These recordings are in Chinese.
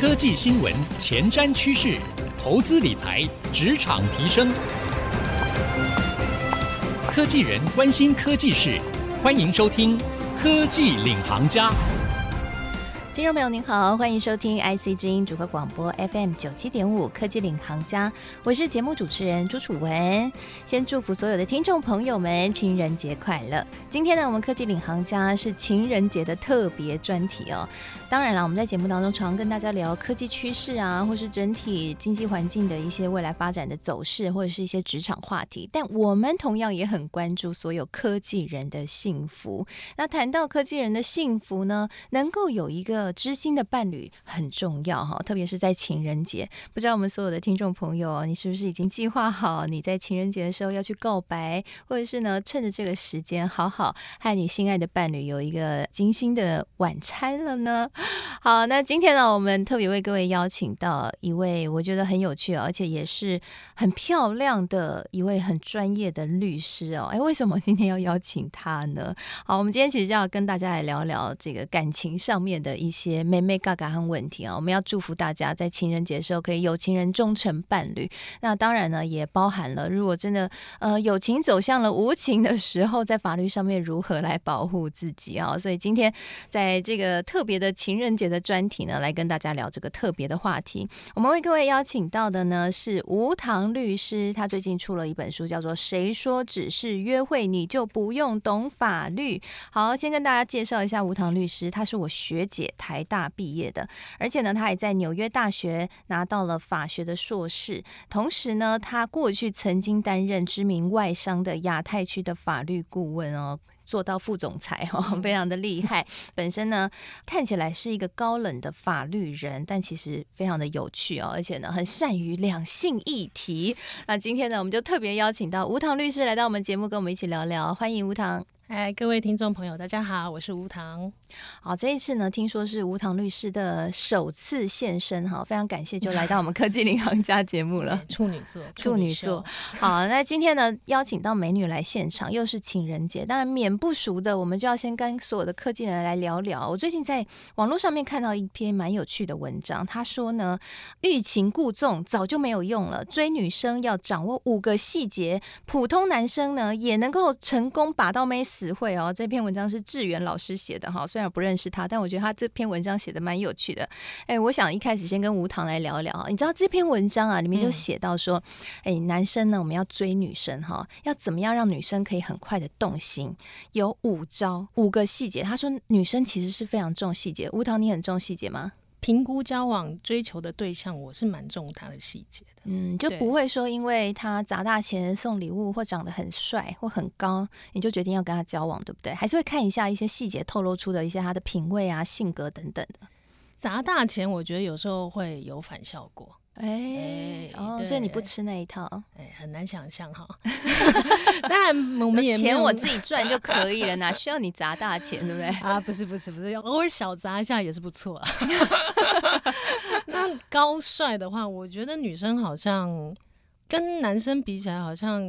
科技新闻、前瞻趋势、投资理财、职场提升，科技人关心科技事，欢迎收听《科技领航家》。听众朋友您好，欢迎收听 IC 之音组合广播 FM 九七点五科技领航家，我是节目主持人朱楚文。先祝福所有的听众朋友们情人节快乐。今天呢，我们科技领航家是情人节的特别专题哦。当然了，我们在节目当中常跟大家聊科技趋势啊，或是整体经济环境的一些未来发展的走势，或者是一些职场话题。但我们同样也很关注所有科技人的幸福。那谈到科技人的幸福呢，能够有一个知心的伴侣很重要哈，特别是在情人节。不知道我们所有的听众朋友，你是不是已经计划好你在情人节的时候要去告白，或者是呢，趁着这个时间好好和你心爱的伴侣有一个精心的晚餐了呢？好，那今天呢，我们特别为各位邀请到一位我觉得很有趣，而且也是很漂亮的一位很专业的律师哦。哎，为什么今天要邀请他呢？好，我们今天其实就要跟大家来聊聊这个感情上面的一些妹妹嘎嘎和问题啊。我们要祝福大家在情人节的时候可以有情人终成伴侣。那当然呢，也包含了如果真的呃有情走向了无情的时候，在法律上面如何来保护自己啊。所以今天在这个特别的情情人节的专题呢，来跟大家聊这个特别的话题。我们为各位邀请到的呢是吴唐律师，他最近出了一本书，叫做《谁说只是约会你就不用懂法律》。好，先跟大家介绍一下吴唐律师，他是我学姐，台大毕业的，而且呢，他也在纽约大学拿到了法学的硕士。同时呢，他过去曾经担任知名外商的亚太区的法律顾问哦。做到副总裁哦，非常的厉害。本身呢，看起来是一个高冷的法律人，但其实非常的有趣哦，而且呢，很善于两性议题。那今天呢，我们就特别邀请到吴唐律师来到我们节目，跟我们一起聊聊。欢迎吴棠。嗨，各位听众朋友，大家好，我是吴糖。好，这一次呢，听说是吴糖律师的首次现身哈，非常感谢，就来到我们科技领航家节目了。处女座，处女座。好，那今天呢，邀请到美女来现场，又是情人节，当然免不熟的，我们就要先跟所有的科技人来聊聊。我最近在网络上面看到一篇蛮有趣的文章，他说呢，欲擒故纵早就没有用了，追女生要掌握五个细节，普通男生呢也能够成功把到妹。词汇哦，这篇文章是志远老师写的哈，虽然不认识他，但我觉得他这篇文章写的蛮有趣的。哎，我想一开始先跟吴棠来聊一聊啊，你知道这篇文章啊里面就写到说，哎、嗯，男生呢我们要追女生哈，要怎么样让女生可以很快的动心？有五招，五个细节。他说女生其实是非常重细节。吴棠，你很重细节吗？评估交往追求的对象，我是蛮重他的细节的。嗯，就不会说因为他砸大钱送礼物或长得很帅或很高，你就决定要跟他交往，对不对？还是会看一下一些细节透露出的一些他的品味啊、性格等等的。砸大钱，我觉得有时候会有反效果。哎、欸，哦，所以你不吃那一套，哎、欸，很难想象哈。当然，我们也钱我自己赚就可以了，哪需要你砸大钱，对不对？啊，不是，不是，不是，偶尔小砸一下也是不错。那高帅的话，我觉得女生好像跟男生比起来，好像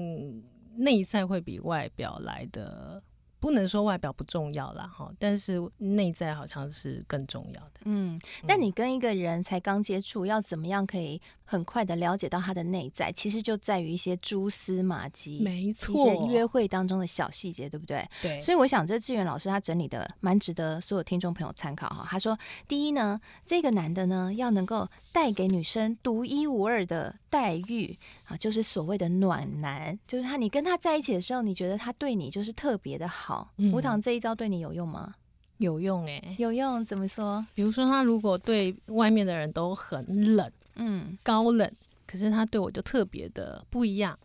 内在会比外表来的。不能说外表不重要啦，哈，但是内在好像是更重要的。嗯，那你跟一个人才刚接触，要怎么样可以很快的了解到他的内在？其实就在于一些蛛丝马迹，没错，一些约会当中的小细节，对不对？对。所以我想，这志远老师他整理的蛮值得所有听众朋友参考哈。他说，第一呢，这个男的呢要能够带给女生独一无二的待遇啊，就是所谓的暖男，就是他你跟他在一起的时候，你觉得他对你就是特别的好。好，吴棠这一招对你有用吗？有用哎、欸，有用。怎么说？比如说，他如果对外面的人都很冷，嗯，高冷，可是他对我就特别的不一样。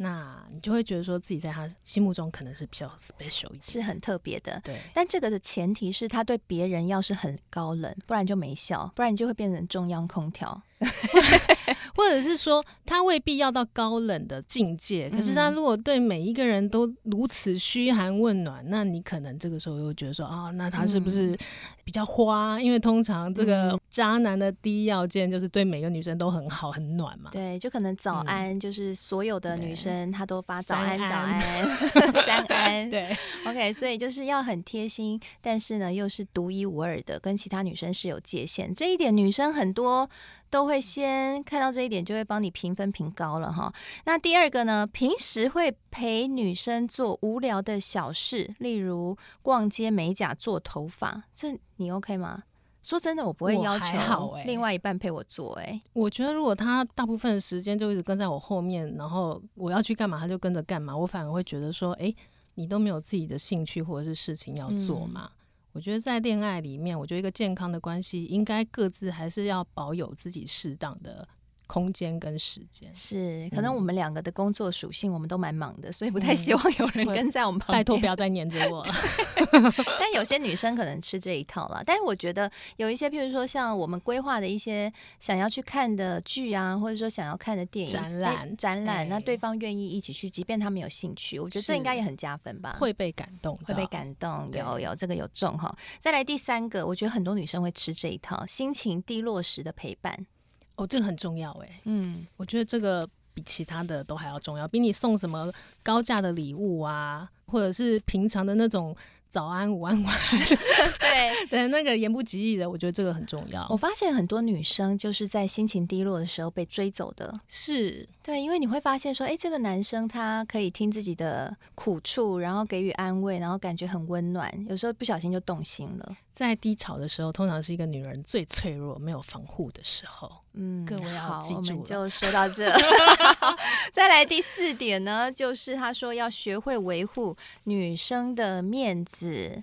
那你就会觉得说自己在他心目中可能是比较 special 一点，是很特别的。对，但这个的前提是他对别人要是很高冷，不然就没效，不然你就会变成中央空调。或者是说他未必要到高冷的境界，可是他如果对每一个人都如此嘘寒问暖，那你可能这个时候又觉得说啊，那他是不是比较花？因为通常这个渣男的第一要件就是对每个女生都很好很暖嘛。对，就可能早安，嗯、就是所有的女生他都发早安早安 三安。对，OK，所以就是要很贴心，但是呢又是独一无二的，跟其他女生是有界限。这一点女生很多。都会先看到这一点，就会帮你评分评高了哈。那第二个呢，平时会陪女生做无聊的小事，例如逛街、美甲、做头发，这你 OK 吗？说真的，我不会要求另外一半陪我做。哎，我觉得如果他大部分的时间就一直跟在我后面，然后我要去干嘛，他就跟着干嘛，我反而会觉得说，哎，你都没有自己的兴趣或者是事情要做嘛。嗯我觉得在恋爱里面，我觉得一个健康的关系应该各自还是要保有自己适当的空间跟时间。是，可能我们两个的工作属性，我们都蛮忙的，所以不太希望有人跟在我们旁边。拜托不要再黏着我了。但有些女生可能吃这一套了。但是我觉得有一些，譬如说像我们规划的一些想要去看的剧啊，或者说想要看的电影、展览、展览，那对方愿意一起去，即便他们有兴趣，我觉得这应该也很加分吧？会被感动，会被感动。有有这个有重哈。再来第三个，我觉得很多女生会吃这一套，心情低落时的陪伴。哦，这个很重要哎，嗯，我觉得这个比其他的都还要重要，比你送什么高价的礼物啊，或者是平常的那种。早安，午安，晚安。对对，那个言不及义的，我觉得这个很重要。我发现很多女生就是在心情低落的时候被追走的，是对，因为你会发现说，哎，这个男生他可以听自己的苦处，然后给予安慰，然后感觉很温暖，有时候不小心就动心了。在低潮的时候，通常是一个女人最脆弱、没有防护的时候。嗯，各位要记住，我们就说到这。再来第四点呢，就是他说要学会维护女生的面子。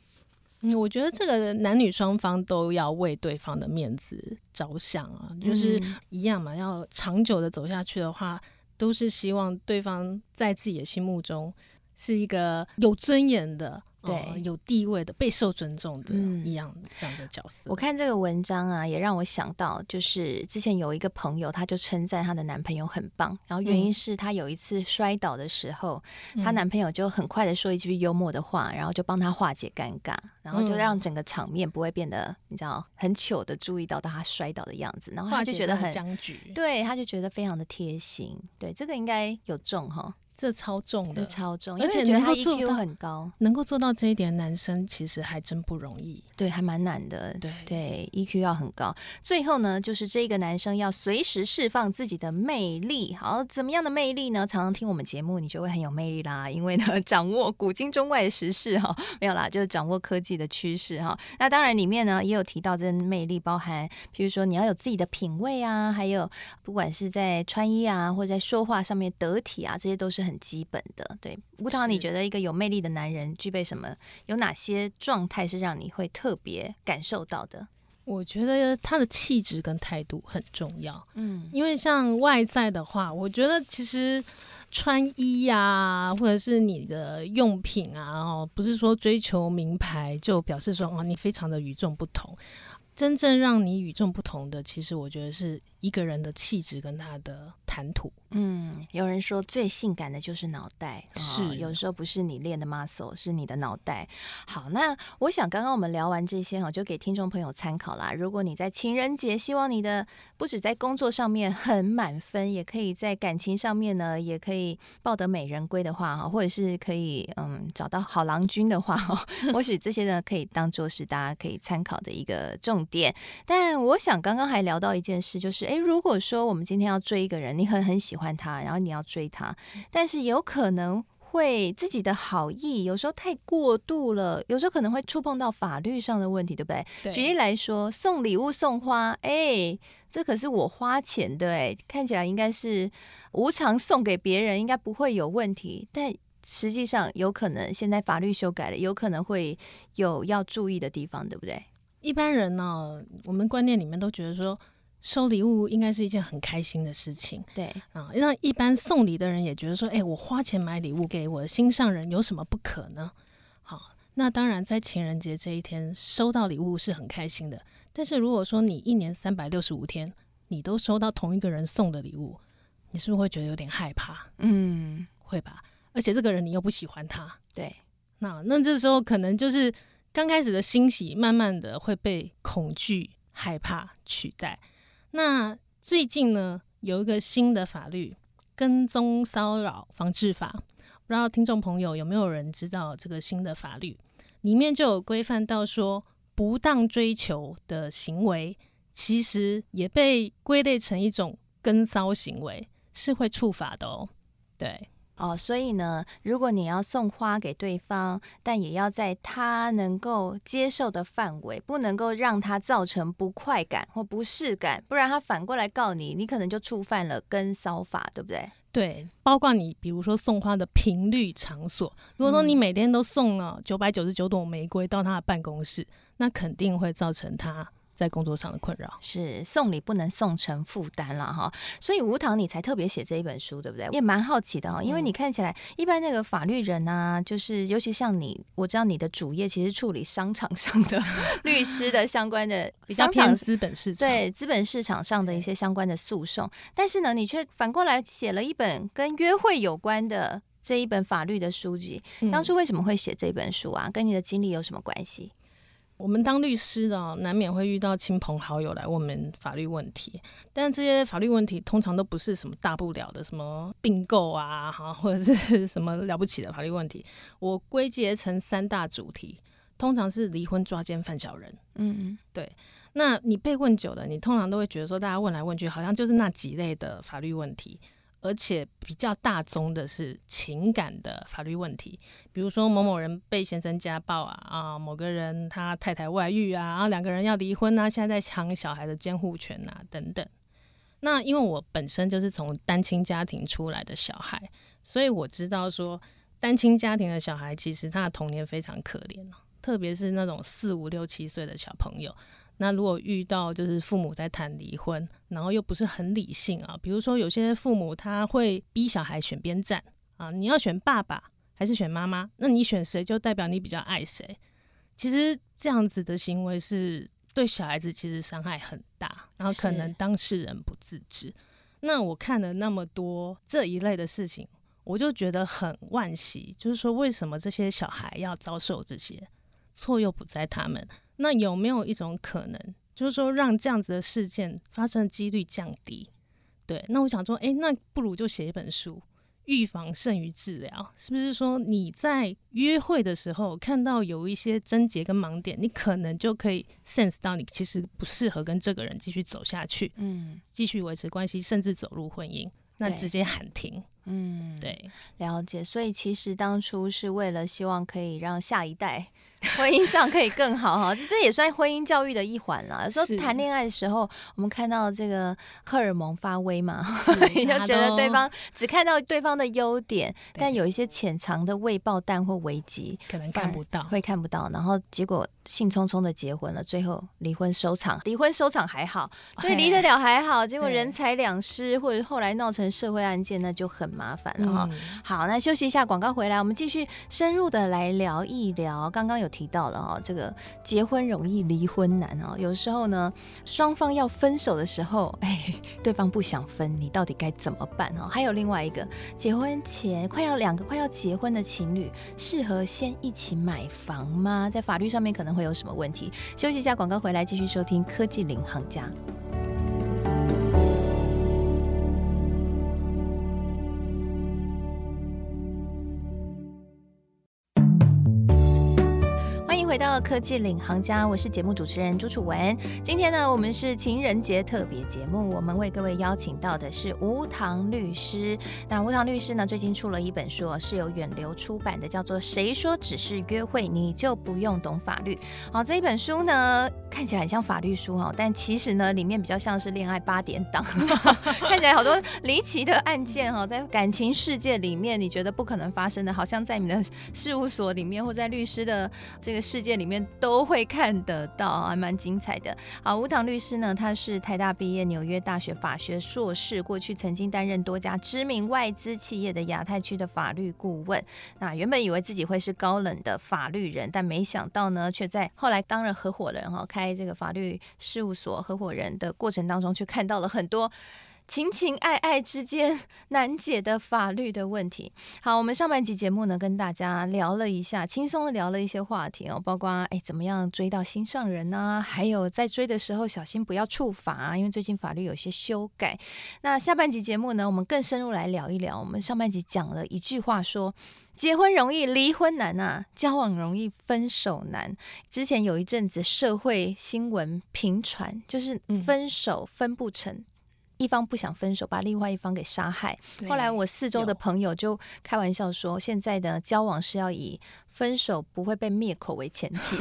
嗯，我觉得这个男女双方都要为对方的面子着想啊，就是一样嘛。要长久的走下去的话，都是希望对方在自己的心目中是一个有尊严的。对、哦，有地位的、备受尊重的一样的这样的角色。我看这个文章啊，也让我想到，就是之前有一个朋友，她就称赞她的男朋友很棒，然后原因是她有一次摔倒的时候，她、嗯、男朋友就很快的说一句幽默的话，然后就帮她化解尴尬，然后就让整个场面不会变得你知道很糗的注意到她摔倒的样子，然后她就觉得很僵局，对，她就觉得非常的贴心，对，这个应该有中哈。这超重的，超重，而且能够做到很高，能够做到这一点，男生其实还真不容易。对，还蛮难的。对对，EQ 要很高。最后呢，就是这个男生要随时释放自己的魅力。好，怎么样的魅力呢？常常听我们节目，你就会很有魅力啦。因为呢，掌握古今中外的时事哈，没有啦，就是掌握科技的趋势哈。那当然里面呢也有提到这魅力，包含譬如说你要有自己的品味啊，还有不管是在穿衣啊，或者在说话上面得体啊，这些都是很基本的。对，无糖，你觉得一个有魅力的男人具备什么？有哪些状态是让你会特别感受到的？我觉得他的气质跟态度很重要。嗯，因为像外在的话，我觉得其实穿衣呀、啊，或者是你的用品啊，哦，不是说追求名牌就表示说啊，你非常的与众不同。真正让你与众不同的，其实我觉得是一个人的气质跟他的谈吐。嗯，有人说最性感的就是脑袋，是、哦、有时候不是你练的 muscle，是你的脑袋。好，那我想刚刚我们聊完这些哈，就给听众朋友参考啦。如果你在情人节希望你的不止在工作上面很满分，也可以在感情上面呢，也可以抱得美人归的话哈，或者是可以嗯找到好郎君的话哈，或许这些呢可以当做是大家可以参考的一个重点。点，但我想刚刚还聊到一件事，就是哎，如果说我们今天要追一个人，你很很喜欢他，然后你要追他，但是有可能会自己的好意有时候太过度了，有时候可能会触碰到法律上的问题，对不对？对。举例来说，送礼物送花，诶，这可是我花钱的，哎，看起来应该是无偿送给别人，应该不会有问题，但实际上有可能现在法律修改了，有可能会有要注意的地方，对不对？一般人呢、哦，我们观念里面都觉得说，收礼物应该是一件很开心的事情。对啊，那一般送礼的人也觉得说，哎，我花钱买礼物给我的心上人，有什么不可呢？好，那当然在情人节这一天收到礼物是很开心的。但是如果说你一年三百六十五天你都收到同一个人送的礼物，你是不是会觉得有点害怕？嗯，会吧。而且这个人你又不喜欢他，对。那那这时候可能就是刚开始的欣喜，慢慢的会被恐惧、害怕取代。那最近呢，有一个新的法律《跟踪骚扰防治法》，不知道听众朋友有没有人知道这个新的法律？里面就有规范到说，不当追求的行为，其实也被归类成一种跟骚行为，是会触法的哦。对。哦，所以呢，如果你要送花给对方，但也要在他能够接受的范围，不能够让他造成不快感或不适感，不然他反过来告你，你可能就触犯了跟骚法，对不对？对，包括你比如说送花的频率、场所，如果说你每天都送了九百九十九朵玫瑰到他的办公室，那肯定会造成他。在工作上的困扰是送礼不能送成负担了哈，所以吴糖你才特别写这一本书，对不对？也蛮好奇的哈，因为你看起来一般那个法律人啊，就是尤其像你，我知道你的主业其实处理商场上的 律师的相关的比较偏资本市场，对资本市场上的一些相关的诉讼，但是呢，你却反过来写了一本跟约会有关的这一本法律的书籍。当初为什么会写这本书啊？跟你的经历有什么关系？我们当律师的，难免会遇到亲朋好友来问我们法律问题，但这些法律问题通常都不是什么大不了的，什么并购啊，哈，或者是什么了不起的法律问题。我归结成三大主题，通常是离婚、抓奸、犯小人。嗯嗯，对。那你被问久了，你通常都会觉得说，大家问来问去，好像就是那几类的法律问题。而且比较大宗的是情感的法律问题，比如说某某人被先生家暴啊，啊，某个人他太太外遇啊，然后两个人要离婚啊，现在在抢小孩的监护权啊，等等。那因为我本身就是从单亲家庭出来的小孩，所以我知道说单亲家庭的小孩其实他的童年非常可怜，特别是那种四五六七岁的小朋友。那如果遇到就是父母在谈离婚，然后又不是很理性啊，比如说有些父母他会逼小孩选边站啊，你要选爸爸还是选妈妈？那你选谁就代表你比较爱谁。其实这样子的行为是对小孩子其实伤害很大，然后可能当事人不自知。那我看了那么多这一类的事情，我就觉得很惋惜，就是说为什么这些小孩要遭受这些？错又不在他们。那有没有一种可能，就是说让这样子的事件发生的几率降低？对，那我想说，诶，那不如就写一本书，预防胜于治疗，是不是说你在约会的时候看到有一些症结跟盲点，你可能就可以 sense 到你其实不适合跟这个人继续走下去，嗯，继续维持关系，甚至走入婚姻，那直接喊停。嗯，对，了解。所以其实当初是为了希望可以让下一代 婚姻上可以更好哈，这这也算婚姻教育的一环啦。有时候谈恋爱的时候，我们看到这个荷尔蒙发威嘛，你 就觉得对方只看到对方的优点，但有一些潜藏的未爆弹或危机，可能看不到，会看不到。然后结果兴冲冲的结婚了，最后离婚收场，离婚收场还好，所以离得了还好。结果人财两失，或者后来闹成社会案件，那就很麻烦了哈。好，那休息一下，广告回来，我们继续深入的来聊一聊。刚刚有提到了哈，这个结婚容易离婚难哦。有时候呢，双方要分手的时候，哎，对方不想分，你到底该怎么办哦？还有另外一个，结婚前快要两个快要结婚的情侣，适合先一起买房吗？在法律上面可能会有什么问题？休息一下，广告回来继续收听科技领航家。回到科技领航家，我是节目主持人朱楚文。今天呢，我们是情人节特别节目，我们为各位邀请到的是无糖律师。那无糖律师呢，最近出了一本书，是由远流出版的，叫做《谁说只是约会你就不用懂法律》。好，这一本书呢，看起来很像法律书哈，但其实呢，里面比较像是恋爱八点档，看起来好多离奇的案件哈，在感情世界里面，你觉得不可能发生的，好像在你的事务所里面或在律师的这个世界里面都会看得到，还蛮精彩的。好，吴棠律师呢，他是台大毕业，纽约大学法学硕士，过去曾经担任多家知名外资企业的亚太区的法律顾问。那原本以为自己会是高冷的法律人，但没想到呢，却在后来当了合伙人哈，开这个法律事务所合伙人的过程当中，却看到了很多。情情爱爱之间 难解的法律的问题。好，我们上半集节目呢，跟大家聊了一下，轻松的聊了一些话题哦，包括哎，怎么样追到心上人呢？还有在追的时候小心不要触法啊，因为最近法律有些修改。那下半集节目呢，我们更深入来聊一聊。我们上半集讲了一句话说，说结婚容易，离婚难啊，交往容易，分手难。之前有一阵子社会新闻频传，就是分手分不成。嗯一方不想分手，把另外一方给杀害。后来我四周的朋友就开玩笑说，现在的交往是要以分手不会被灭口为前提，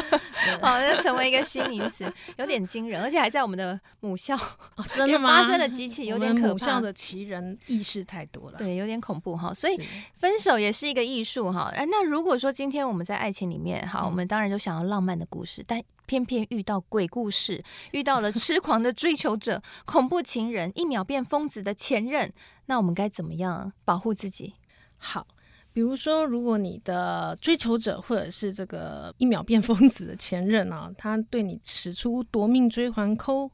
好像成为一个新名词，有点惊人，而且还在我们的母校，哦、真的吗？发生了几起，有点可怕。母校的奇人异事太多了，对，有点恐怖哈。所以分手也是一个艺术哈。哎，那如果说今天我们在爱情里面，好，我们当然就想要浪漫的故事，但。偏偏遇到鬼故事，遇到了痴狂的追求者、恐怖情人、一秒变疯子的前任，那我们该怎么样保护自己？好，比如说，如果你的追求者或者是这个一秒变疯子的前任啊，他对你使出夺命追环扣，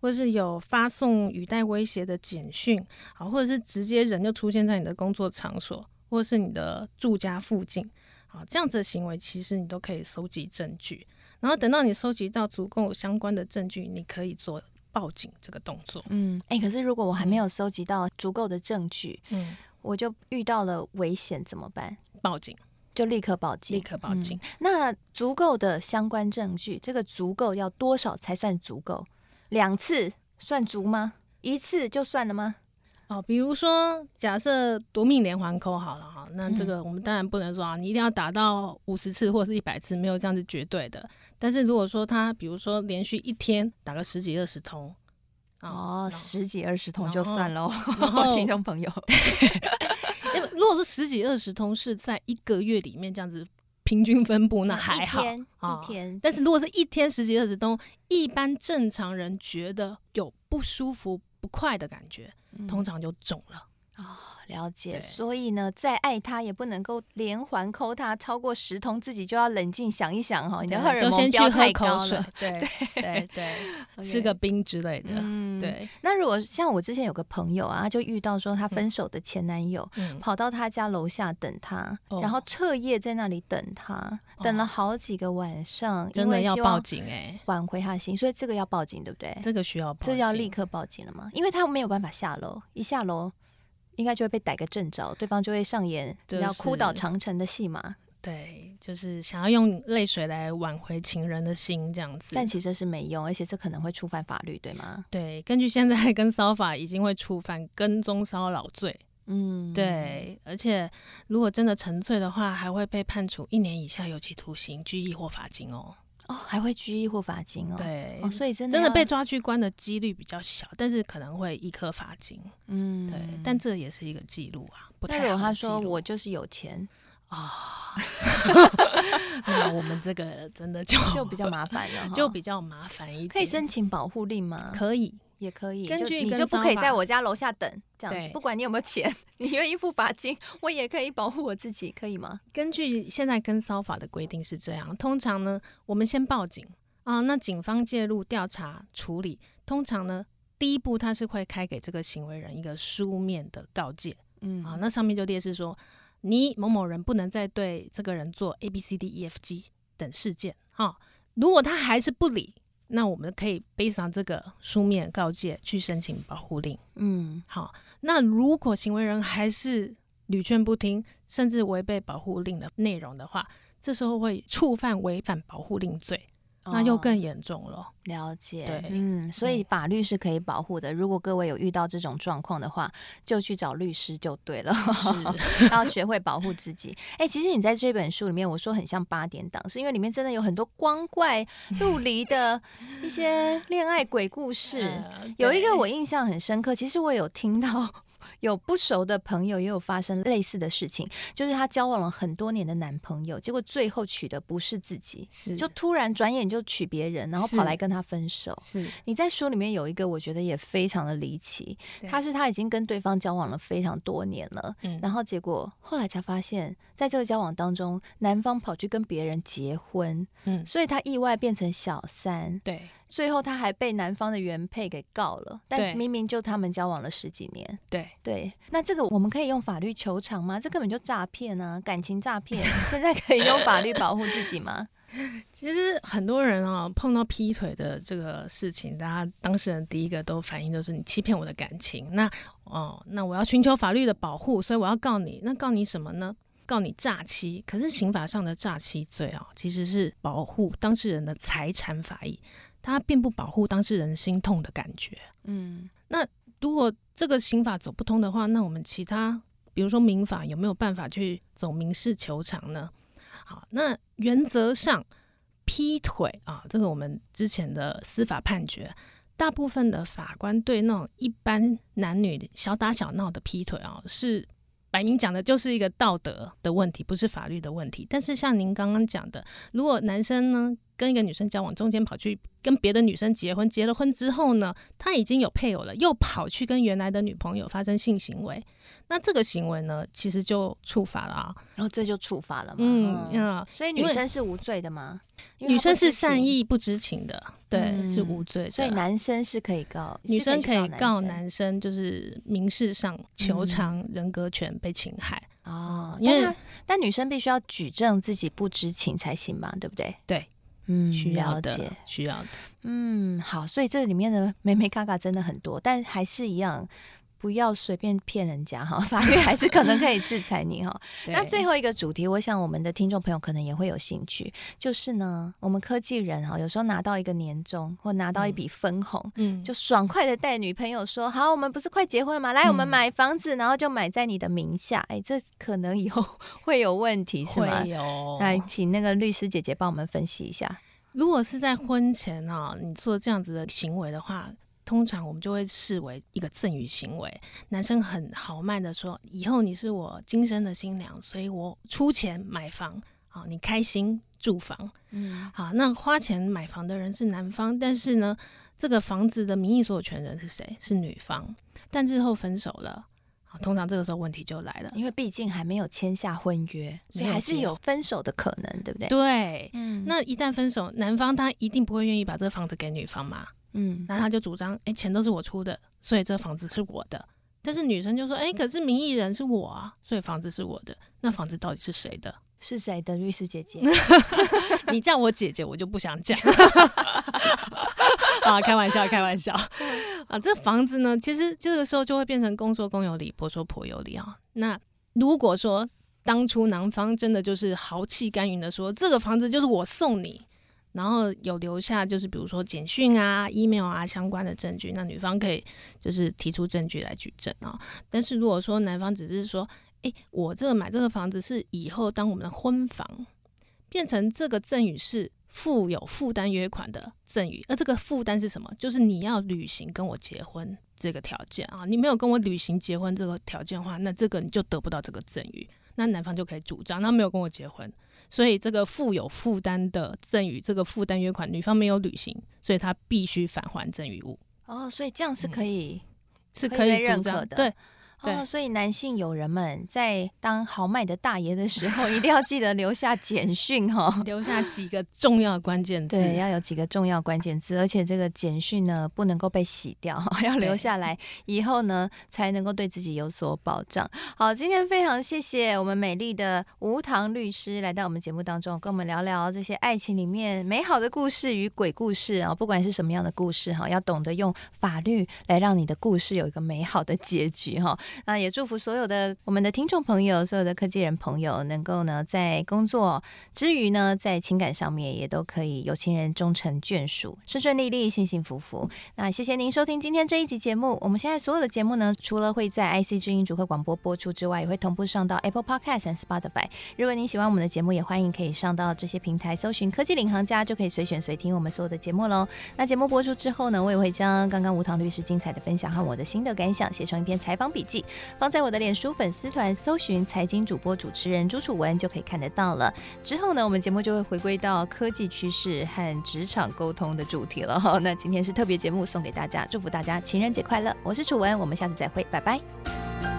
或是有发送语带威胁的简讯，啊，或者是直接人就出现在你的工作场所，或者是你的住家附近，啊，这样子的行为，其实你都可以搜集证据。然后等到你收集到足够相关的证据，你可以做报警这个动作。嗯，哎、欸，可是如果我还没有收集到足够的证据，嗯，我就遇到了危险怎么办？报警，就立刻报警，立刻报警。嗯、那足够的相关证据，这个足够要多少才算足够？两次算足吗？一次就算了吗？哦，比如说，假设夺命连环扣好了哈，那这个我们当然不能说啊，你一定要打到五十次或者是一百次，没有这样子绝对的。但是如果说他，比如说连续一天打个十几二十通，哦，十几二十通就算喽。听众朋友，因为如果是十几二十通是在一个月里面这样子平均分布，那还好，一天。哦、一天但是如果是一天十几二十通，一般正常人觉得有不舒服。不快的感觉，通常就肿了。哦，了解。所以呢，再爱他也不能够连环抠他超过十通，自己就要冷静想一想哈。你的荷尔蒙标太高了，对 对对，吃个冰之类的。嗯，对。那如果像我之前有个朋友啊，就遇到说他分手的前男友跑到他家楼下等他，然后彻夜在那里等他，等了好几个晚上，真的要报警哎，挽回他的心。所以这个要报警，对不对？这个需要报警，这要立刻报警了吗？因为他没有办法下楼，一下楼。应该就会被逮个正着，对方就会上演要哭倒长城的戏码。对，就是想要用泪水来挽回情人的心这样子，但其实是没用，而且这可能会触犯法律，对吗？对，根据现在跟骚法已经会触犯跟踪骚扰罪。嗯，对，而且如果真的成罪的话，还会被判处一年以下有期徒刑、拘役或罚金哦。哦，还会拘役或罚金哦。对，哦，所以真的真的被抓去关的几率比较小，但是可能会一颗罚金。嗯，对，但这也是一个记录啊。不太好的记录。但如果他说我就是有钱啊，那我们这个真的就就比较麻烦了，就比较麻烦一点。可以申请保护令吗？可以。也可以，根据你就不可以在我家楼下等这样子，不管你有没有钱，你愿意付罚金，我也可以保护我自己，可以吗？根据现在跟骚法的规定是这样，通常呢，我们先报警啊，那警方介入调查处理，通常呢，第一步他是会开给这个行为人一个书面的告诫，嗯啊，那上面就列示说，你某某人不能再对这个人做 A B C D E F G 等事件，哈，如果他还是不理。那我们可以背上这个书面告诫去申请保护令。嗯，好。那如果行为人还是屡劝不听，甚至违背保护令的内容的话，这时候会触犯违反保护令罪。那就更严重了。了解，对，嗯，所以法律是可以保护的。如果各位有遇到这种状况的话，就去找律师就对了。是，要学会保护自己。哎、欸，其实你在这本书里面，我说很像八点档，是因为里面真的有很多光怪陆离的一些恋爱鬼故事。有一个我印象很深刻，其实我有听到。有不熟的朋友也有发生类似的事情，就是她交往了很多年的男朋友，结果最后娶的不是自己，是就突然转眼就娶别人，然后跑来跟他分手。是你在书里面有一个，我觉得也非常的离奇，他是他已经跟对方交往了非常多年了，嗯，然后结果后来才发现，在这个交往当中，男方跑去跟别人结婚，嗯，所以他意外变成小三，对。最后他还被男方的原配给告了，但明明就他们交往了十几年。对对，那这个我们可以用法律求偿吗？这根本就诈骗啊，感情诈骗！现在可以用法律保护自己吗？其实很多人啊，碰到劈腿的这个事情，大家当事人第一个都反应就是你欺骗我的感情。那哦，那我要寻求法律的保护，所以我要告你。那告你什么呢？告你诈欺。可是刑法上的诈欺罪啊，其实是保护当事人的财产法益。它并不保护当事人心痛的感觉，嗯，那如果这个刑法走不通的话，那我们其他，比如说民法，有没有办法去走民事求偿呢？好，那原则上劈腿啊，这个我们之前的司法判决，大部分的法官对那种一般男女小打小闹的劈腿啊，是摆明讲的就是一个道德的问题，不是法律的问题。但是像您刚刚讲的，如果男生呢，跟一个女生交往，中间跑去跟别的女生结婚，结了婚之后呢，他已经有配偶了，又跑去跟原来的女朋友发生性行为，那这个行为呢，其实就触法了啊，然后这就触法了嘛。嗯嗯，所以女生是无罪的吗？女生是善意不知情的，对，嗯、是无罪的。所以男生是可以告，女生可以告男生，就是民事上求偿人格权被侵害、嗯、哦。因为但，但女生必须要举证自己不知情才行嘛，对不对？对。嗯，需要的，需要的。嗯，好，所以这里面的美美嘎嘎真的很多，但还是一样。不要随便骗人家哈，法律还是可能可以制裁你哈。那最后一个主题，我想我们的听众朋友可能也会有兴趣，就是呢，我们科技人哈，有时候拿到一个年终或拿到一笔分红，嗯，就爽快的带女朋友说，好，我们不是快结婚吗？来，我们买房子，然后就买在你的名下。哎，这可能以后会有问题是吗？会有。来，请那个律师姐姐帮我们分析一下。如果是在婚前啊，你做这样子的行为的话。通常我们就会视为一个赠与行为，男生很豪迈的说：“以后你是我今生的新娘，所以我出钱买房，好，你开心住房。”嗯，好，那花钱买房的人是男方，但是呢，这个房子的名义所有权人是谁？是女方。但日后分手了，好，通常这个时候问题就来了，因为毕竟还没有签下婚约，所以还是有分手的可能，对不对？对，嗯，那一旦分手，男方他一定不会愿意把这个房子给女方嘛？嗯，然后他就主张，哎，钱都是我出的，所以这房子是我的。但是女生就说，哎，可是名义人是我啊，所以房子是我的。那房子到底是谁的？是谁的？律师姐姐 你叫我姐姐，我就不想讲。啊，开玩笑，开玩笑。啊，这房子呢，其实这个时候就会变成公说公有理，婆说婆有理啊。那如果说当初男方真的就是豪气干云的说，这个房子就是我送你。然后有留下就是比如说简讯啊、email 啊相关的证据，那女方可以就是提出证据来举证啊。但是如果说男方只是说，哎，我这个买这个房子是以后当我们的婚房，变成这个赠与是附有负担约款的赠与，而这个负担是什么？就是你要履行跟我结婚这个条件啊。你没有跟我履行结婚这个条件的话，那这个你就得不到这个赠与，那男方就可以主张，那没有跟我结婚。所以这个负有负担的赠与，这个负担约款，女方没有履行，所以她必须返还赠与物。哦，所以这样是可以，嗯、是可以主张的。对。哦，所以男性友人们在当豪迈的大爷的时候，一定要记得留下简讯哈，留下几个重要关键字。对，要有几个重要关键字，而且这个简讯呢不能够被洗掉，要留下来，以后呢才能够对自己有所保障。好，今天非常谢谢我们美丽的吴糖律师来到我们节目当中，跟我们聊聊这些爱情里面美好的故事与鬼故事啊，不管是什么样的故事哈，要懂得用法律来让你的故事有一个美好的结局哈。那也祝福所有的我们的听众朋友，所有的科技人朋友，能够呢在工作之余呢，在情感上面也都可以有情人终成眷属，顺顺利利，幸幸福福。那谢谢您收听今天这一集节目。我们现在所有的节目呢，除了会在 IC 之音主客广播播出之外，也会同步上到 Apple Podcast 和 Spotify。如果您喜欢我们的节目，也欢迎可以上到这些平台搜寻“科技领航家”，就可以随选随听我们所有的节目喽。那节目播出之后呢，我也会将刚刚吴唐律师精彩的分享和我的心得感想写成一篇采访笔记。放在我的脸书粉丝团搜寻财经主播主持人朱楚文就可以看得到了。之后呢，我们节目就会回归到科技趋势和职场沟通的主题了哈。那今天是特别节目送给大家，祝福大家情人节快乐！我是楚文，我们下次再会，拜拜。